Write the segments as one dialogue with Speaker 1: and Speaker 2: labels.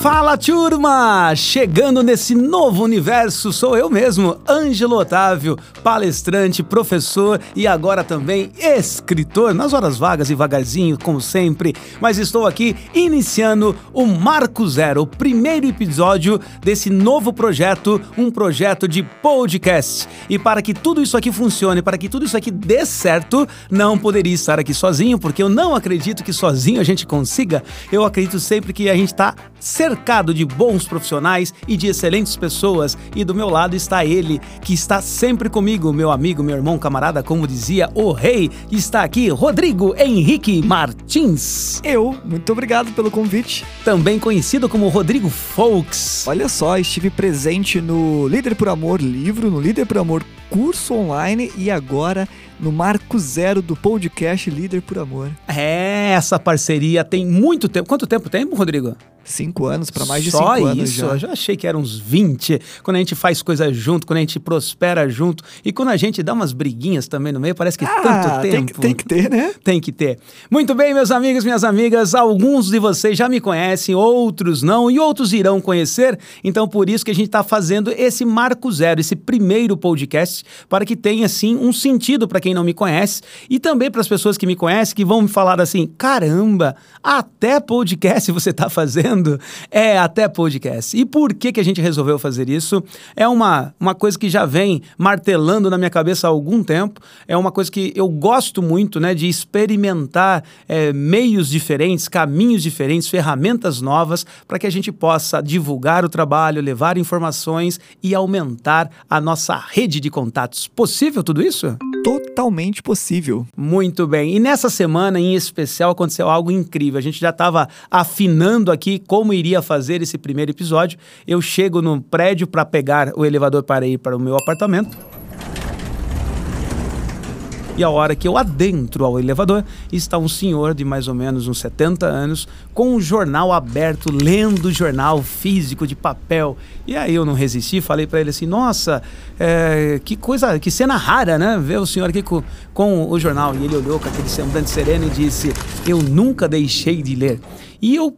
Speaker 1: Fala turma! Chegando nesse novo universo, sou eu mesmo, Ângelo Otávio, palestrante, professor e agora também escritor, nas horas vagas e vagarzinho, como sempre. Mas estou aqui iniciando o Marco Zero, o primeiro episódio desse novo projeto, um projeto de podcast. E para que tudo isso aqui funcione, para que tudo isso aqui dê certo, não poderia estar aqui sozinho, porque eu não acredito que sozinho a gente consiga. Eu acredito sempre que a gente está cercado de bons profissionais e de excelentes pessoas, e do meu lado está ele, que está sempre comigo, meu amigo, meu irmão, camarada, como dizia o rei, está aqui Rodrigo Henrique Martins.
Speaker 2: Eu, muito obrigado pelo convite.
Speaker 1: Também conhecido como Rodrigo Folks.
Speaker 2: Olha só, estive presente no Líder por Amor livro, no Líder por Amor curso online e agora no marco zero do podcast Líder por Amor.
Speaker 1: É, essa parceria tem muito tempo. Quanto tempo tem, Rodrigo?
Speaker 2: Cinco anos, para mais de
Speaker 1: Só
Speaker 2: cinco anos
Speaker 1: isso,
Speaker 2: já.
Speaker 1: eu já achei que eram uns 20. Quando a gente faz coisa junto, quando a gente prospera junto e quando a gente dá umas briguinhas também no meio, parece que
Speaker 2: Ah,
Speaker 1: tanto
Speaker 2: tem,
Speaker 1: tempo.
Speaker 2: que- tem que ter, né?
Speaker 1: Tem que ter. Muito bem, meus amigos, minhas amigas, alguns de vocês já me conhecem, outros não, e outros irão conhecer. Então, por isso que a gente está fazendo esse Marco Zero, esse primeiro podcast, para que tenha, assim, um sentido para quem não me conhece e também para as pessoas que me conhecem, que vão me falar assim: caramba, até podcast você está fazendo? É, até podcast. E por que, que a gente resolveu fazer isso? É uma, uma coisa que já vem martelando na minha cabeça há algum tempo. É uma coisa que eu gosto muito, né, de experimentar é, meios diferentes, caminhos diferentes, ferramentas novas, para que a gente possa divulgar o trabalho, levar informações e aumentar a nossa rede de contatos. Possível tudo isso?
Speaker 2: Totalmente possível.
Speaker 1: Muito bem. E nessa semana em especial aconteceu algo incrível. A gente já estava afinando aqui como iria fazer esse primeiro episódio. Eu chego no prédio para pegar o elevador para ir para o meu apartamento. E a hora que eu adentro ao elevador, está um senhor de mais ou menos uns 70 anos, com um jornal aberto, lendo o jornal físico de papel. E aí eu não resisti, falei para ele assim: Nossa, é, que coisa, que cena rara, né? Ver o senhor aqui com, com o jornal. E ele olhou com aquele semblante sereno e disse: Eu nunca deixei de ler. E eu,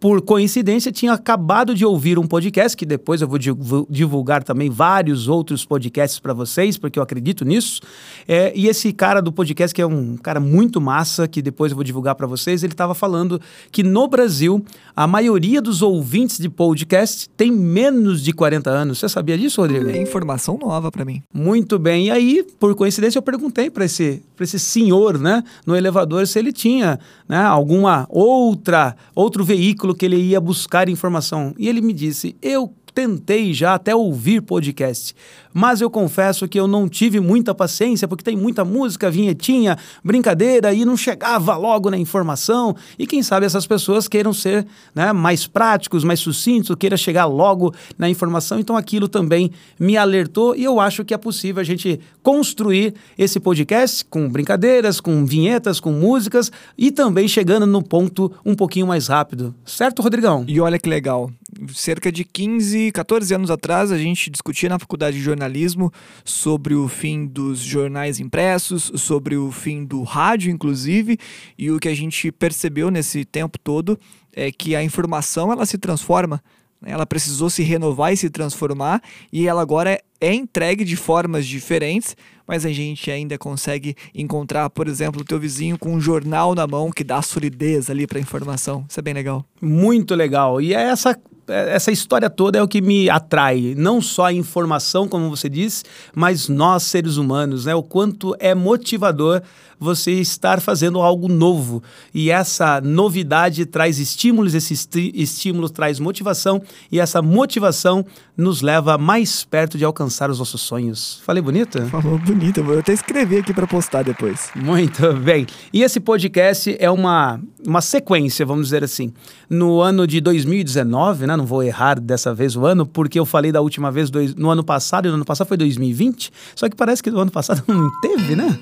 Speaker 1: por coincidência, tinha acabado de ouvir um podcast, que depois eu vou divu- divulgar também vários outros podcasts para vocês, porque eu acredito nisso. É, e esse cara do podcast, que é um cara muito massa, que depois eu vou divulgar para vocês, ele estava falando que no Brasil, a maioria dos ouvintes de podcast tem menos de 40 anos. Você sabia disso, Rodrigo?
Speaker 2: É informação nova pra mim.
Speaker 1: Muito bem. E aí, por coincidência, eu perguntei para esse, pra esse senhor, né, no elevador, se ele tinha né, alguma outra, outro veículo que ele ia buscar informação. E ele me disse: Eu tentei já até ouvir podcast, mas eu confesso que eu não tive muita paciência, porque tem muita música, vinhetinha, brincadeira, e não chegava logo na informação. E quem sabe essas pessoas queiram ser né, mais práticos, mais sucintos, queiram chegar logo na informação. Então aquilo também me alertou e eu acho que é possível a gente construir esse podcast com brincadeiras, com vinhetas, com músicas e também chegando no ponto um pouquinho mais rápido. Certo, Rodrigão?
Speaker 2: E olha que legal. Cerca de 15, 14 anos atrás, a gente discutia na faculdade de jornalismo sobre o fim dos jornais impressos, sobre o fim do rádio, inclusive, e o que a gente percebeu nesse tempo todo é que a informação ela se transforma. né? Ela precisou se renovar e se transformar, e ela agora é entregue de formas diferentes, mas a gente ainda consegue encontrar, por exemplo, o teu vizinho com um jornal na mão que dá solidez ali para a informação. Isso é bem legal.
Speaker 1: Muito legal. E é essa, essa história toda é o que me atrai. Não só a informação, como você disse, mas nós, seres humanos, né? O quanto é motivador você estar fazendo algo novo. E essa novidade traz estímulos, esse estímulo traz motivação, e essa motivação nos leva mais perto de alcançar os nossos sonhos. Falei bonito?
Speaker 2: Falou bonito, eu vou até escrever aqui para postar depois.
Speaker 1: Muito bem. E esse podcast é uma, uma sequência, vamos dizer assim. No ano de 2019, né, né? Não vou errar dessa vez o ano, porque eu falei da última vez dois, no ano passado, e no ano passado foi 2020, só que parece que no ano passado não teve, né?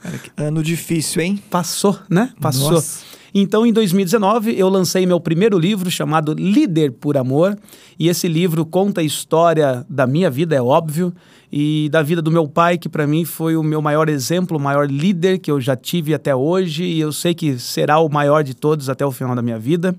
Speaker 2: Cara, que ano difícil, hein?
Speaker 1: Passou, né? Passou.
Speaker 2: Nossa.
Speaker 1: Então, em 2019, eu lancei meu primeiro livro chamado Líder por Amor. E esse livro conta a história da minha vida, é óbvio, e da vida do meu pai, que para mim foi o meu maior exemplo, o maior líder que eu já tive até hoje. E eu sei que será o maior de todos até o final da minha vida.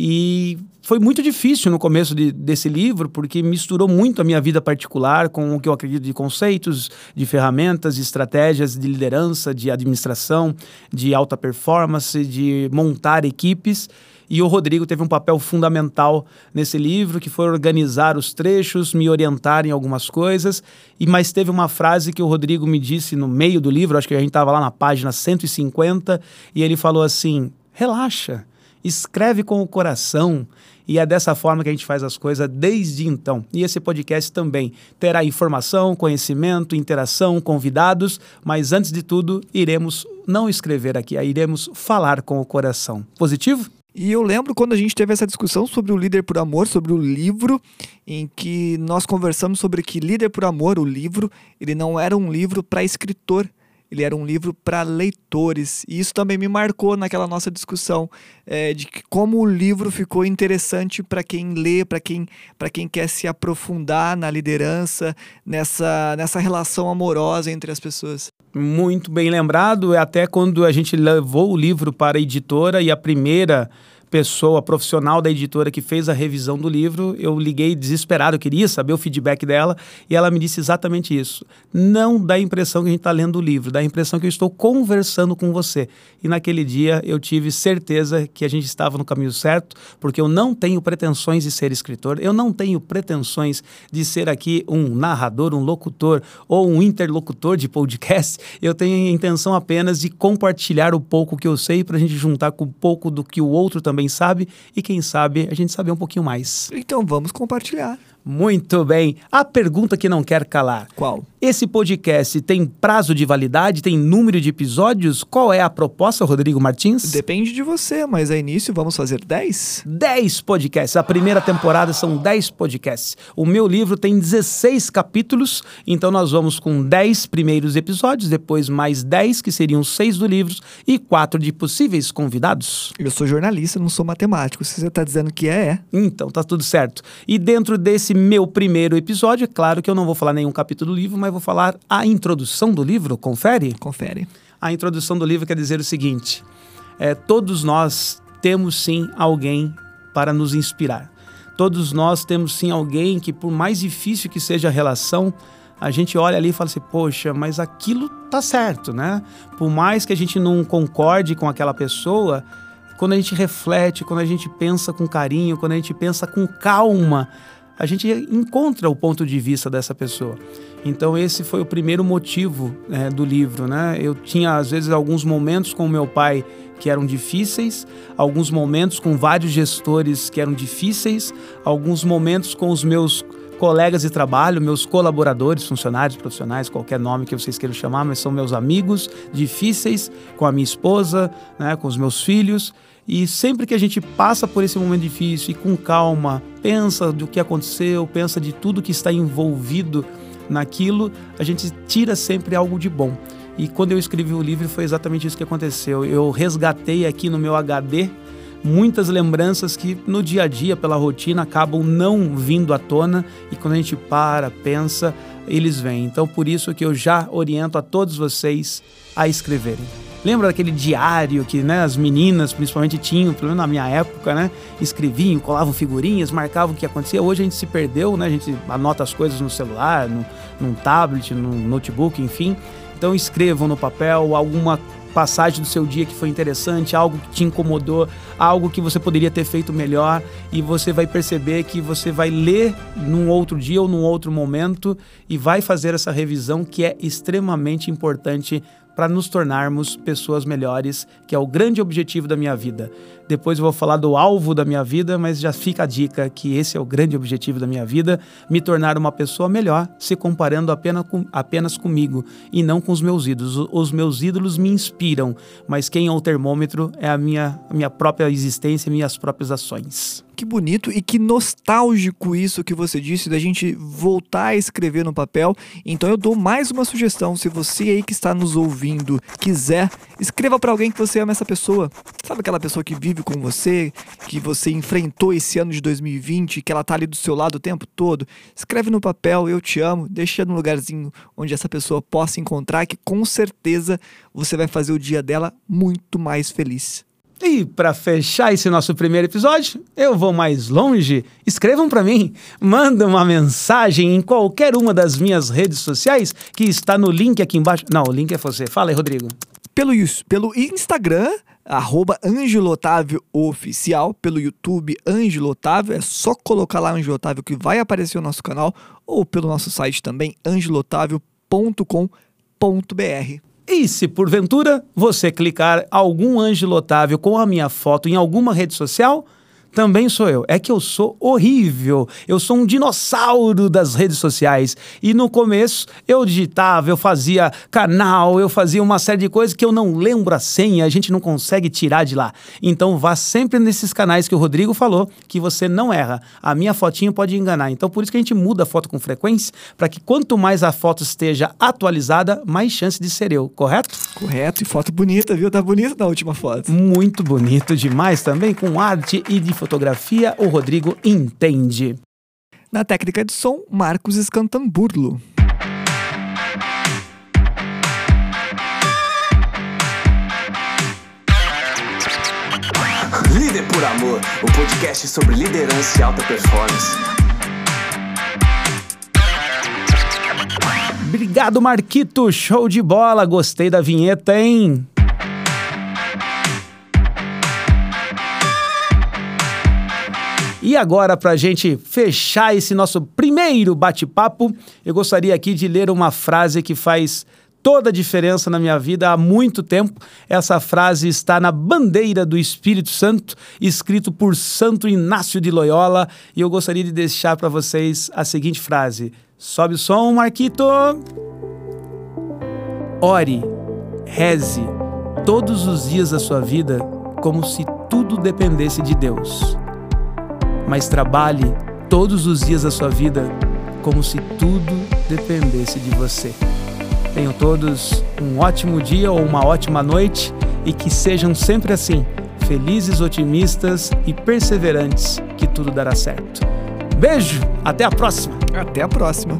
Speaker 1: E foi muito difícil no começo de, desse livro, porque misturou muito a minha vida particular com o que eu acredito de conceitos, de ferramentas, de estratégias de liderança, de administração, de alta performance, de montar equipes. E o Rodrigo teve um papel fundamental nesse livro, que foi organizar os trechos, me orientar em algumas coisas. E mas teve uma frase que o Rodrigo me disse no meio do livro, acho que a gente estava lá na página 150, e ele falou assim: relaxa escreve com o coração. E é dessa forma que a gente faz as coisas desde então. E esse podcast também terá informação, conhecimento, interação, convidados, mas antes de tudo, iremos não escrever aqui, iremos falar com o coração. Positivo?
Speaker 2: E eu lembro quando a gente teve essa discussão sobre o Líder por Amor, sobre o livro, em que nós conversamos sobre que Líder por Amor, o livro, ele não era um livro para escritor, ele era um livro para leitores. E isso também me marcou naquela nossa discussão é, de como o livro ficou interessante para quem lê, para quem, quem quer se aprofundar na liderança, nessa, nessa relação amorosa entre as pessoas.
Speaker 1: Muito bem lembrado, é até quando a gente levou o livro para a editora e a primeira pessoa profissional da editora que fez a revisão do livro, eu liguei desesperado, eu queria saber o feedback dela e ela me disse exatamente isso. Não dá a impressão que a gente está lendo o livro, dá a impressão que eu estou conversando com você. E naquele dia eu tive certeza que a gente estava no caminho certo, porque eu não tenho pretensões de ser escritor, eu não tenho pretensões de ser aqui um narrador, um locutor ou um interlocutor de podcast. Eu tenho a intenção apenas de compartilhar o pouco que eu sei para a gente juntar com o pouco do que o outro também também sabe e quem sabe a gente saber um pouquinho mais.
Speaker 2: Então vamos compartilhar.
Speaker 1: Muito bem. A pergunta que não quer calar.
Speaker 2: Qual?
Speaker 1: Esse podcast tem prazo de validade, tem número de episódios? Qual é a proposta, Rodrigo Martins?
Speaker 2: Depende de você, mas a início vamos fazer 10?
Speaker 1: 10 podcasts. A primeira temporada são 10 podcasts. O meu livro tem 16 capítulos, então nós vamos com 10 primeiros episódios, depois mais 10, que seriam 6 do livro, e 4 de possíveis convidados.
Speaker 2: Eu sou jornalista, não sou matemático. Se você está dizendo que é, é.
Speaker 1: Então tá tudo certo. E dentro desse meu primeiro episódio, é claro que eu não vou falar nenhum capítulo do livro, mas vou falar a introdução do livro. Confere?
Speaker 2: Confere.
Speaker 1: A introdução do livro quer dizer o seguinte: é, todos nós temos sim alguém para nos inspirar. Todos nós temos sim alguém que, por mais difícil que seja a relação, a gente olha ali e fala assim: poxa, mas aquilo tá certo, né? Por mais que a gente não concorde com aquela pessoa, quando a gente reflete, quando a gente pensa com carinho, quando a gente pensa com calma, a gente encontra o ponto de vista dessa pessoa. Então esse foi o primeiro motivo é, do livro, né? Eu tinha às vezes alguns momentos com meu pai que eram difíceis, alguns momentos com vários gestores que eram difíceis, alguns momentos com os meus colegas de trabalho, meus colaboradores, funcionários, profissionais, qualquer nome que vocês queiram chamar, mas são meus amigos difíceis, com a minha esposa, né, com os meus filhos. E sempre que a gente passa por esse momento difícil e com calma, pensa do que aconteceu, pensa de tudo que está envolvido naquilo, a gente tira sempre algo de bom. E quando eu escrevi o livro foi exatamente isso que aconteceu. Eu resgatei aqui no meu HD muitas lembranças que no dia a dia, pela rotina, acabam não vindo à tona e quando a gente para, pensa, eles vêm. Então por isso que eu já oriento a todos vocês a escreverem. Lembra daquele diário que né, as meninas principalmente tinham, pelo menos na minha época, né? Escreviam, colavam figurinhas, marcavam o que acontecia. Hoje a gente se perdeu, né? A gente anota as coisas no celular, no, num tablet, no notebook, enfim. Então escrevam no papel alguma passagem do seu dia que foi interessante, algo que te incomodou, algo que você poderia ter feito melhor e você vai perceber que você vai ler num outro dia ou num outro momento e vai fazer essa revisão que é extremamente importante para nos tornarmos pessoas melhores, que é o grande objetivo da minha vida. Depois eu vou falar do alvo da minha vida, mas já fica a dica que esse é o grande objetivo da minha vida: me tornar uma pessoa melhor, se comparando apenas, com, apenas comigo e não com os meus ídolos. Os meus ídolos me inspiram, mas quem é o termômetro é a minha, a minha própria existência minhas próprias ações.
Speaker 2: Que bonito e que nostálgico isso que você disse, da gente voltar a escrever no papel. Então eu dou mais uma sugestão. Se você aí que está nos ouvindo quiser, escreva para alguém que você ama essa pessoa. Sabe aquela pessoa que vive com você, que você enfrentou esse ano de 2020, que ela tá ali do seu lado o tempo todo? Escreve no papel, eu te amo, deixa no lugarzinho onde essa pessoa possa encontrar, que com certeza você vai fazer o dia dela muito mais feliz.
Speaker 1: E para fechar esse nosso primeiro episódio, eu vou mais longe. Escrevam para mim, manda uma mensagem em qualquer uma das minhas redes sociais que está no link aqui embaixo. Não, o link é você. Fala aí, Rodrigo.
Speaker 2: Pelo, pelo Instagram, arroba Otávio Oficial, pelo YouTube Angelo Otávio, é só colocar lá Angelo Otávio que vai aparecer o nosso canal, ou pelo nosso site também, angelotávio.com.br.
Speaker 1: E se porventura você clicar algum Ângelo Otávio com a minha foto em alguma rede social, também sou eu. É que eu sou horrível. Eu sou um dinossauro das redes sociais. E no começo eu digitava, eu fazia canal, eu fazia uma série de coisas que eu não lembro a senha, a gente não consegue tirar de lá. Então vá sempre nesses canais que o Rodrigo falou, que você não erra. A minha fotinho pode enganar. Então por isso que a gente muda a foto com frequência, para que quanto mais a foto esteja atualizada, mais chance de ser eu, correto?
Speaker 2: Correto. E foto bonita, viu? Tá bonita na última foto.
Speaker 1: Muito bonito demais também, com arte e de fotografia, o Rodrigo entende.
Speaker 2: Na técnica de som, Marcos Escantamburlo.
Speaker 3: Líder por Amor, o podcast sobre liderança e alta performance.
Speaker 1: Obrigado, Marquito. Show de bola. Gostei da vinheta, hein? E agora, para a gente fechar esse nosso primeiro bate-papo, eu gostaria aqui de ler uma frase que faz toda a diferença na minha vida há muito tempo. Essa frase está na bandeira do Espírito Santo, escrito por Santo Inácio de Loyola, e eu gostaria de deixar para vocês a seguinte frase. Sobe o som, Marquito. Ore, reze todos os dias da sua vida como se tudo dependesse de Deus mas trabalhe todos os dias da sua vida como se tudo dependesse de você. Tenham todos um ótimo dia ou uma ótima noite e que sejam sempre assim, felizes, otimistas e perseverantes, que tudo dará certo. Beijo, até a próxima.
Speaker 2: Até a próxima.